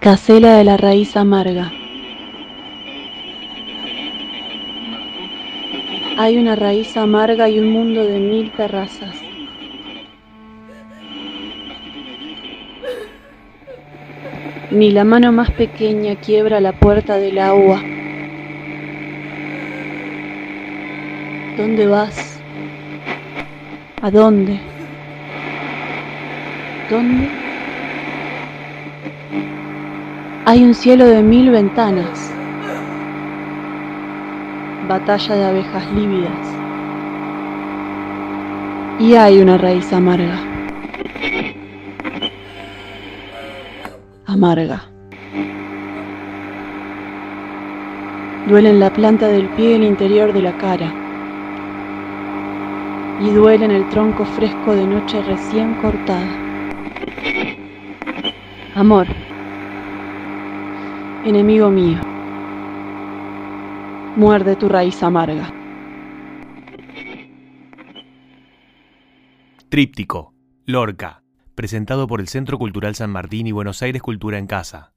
Casela de la raíz amarga. Hay una raíz amarga y un mundo de mil terrazas. Ni la mano más pequeña quiebra la puerta del agua. ¿Dónde vas? ¿A dónde? ¿Dónde? Hay un cielo de mil ventanas. Batalla de abejas lívidas. Y hay una raíz amarga. Amarga. Duele en la planta del pie el interior de la cara. Y duele en el tronco fresco de noche recién cortada. Amor enemigo mío. Muerde tu raíz amarga. Tríptico, Lorca, presentado por el Centro Cultural San Martín y Buenos Aires Cultura en Casa.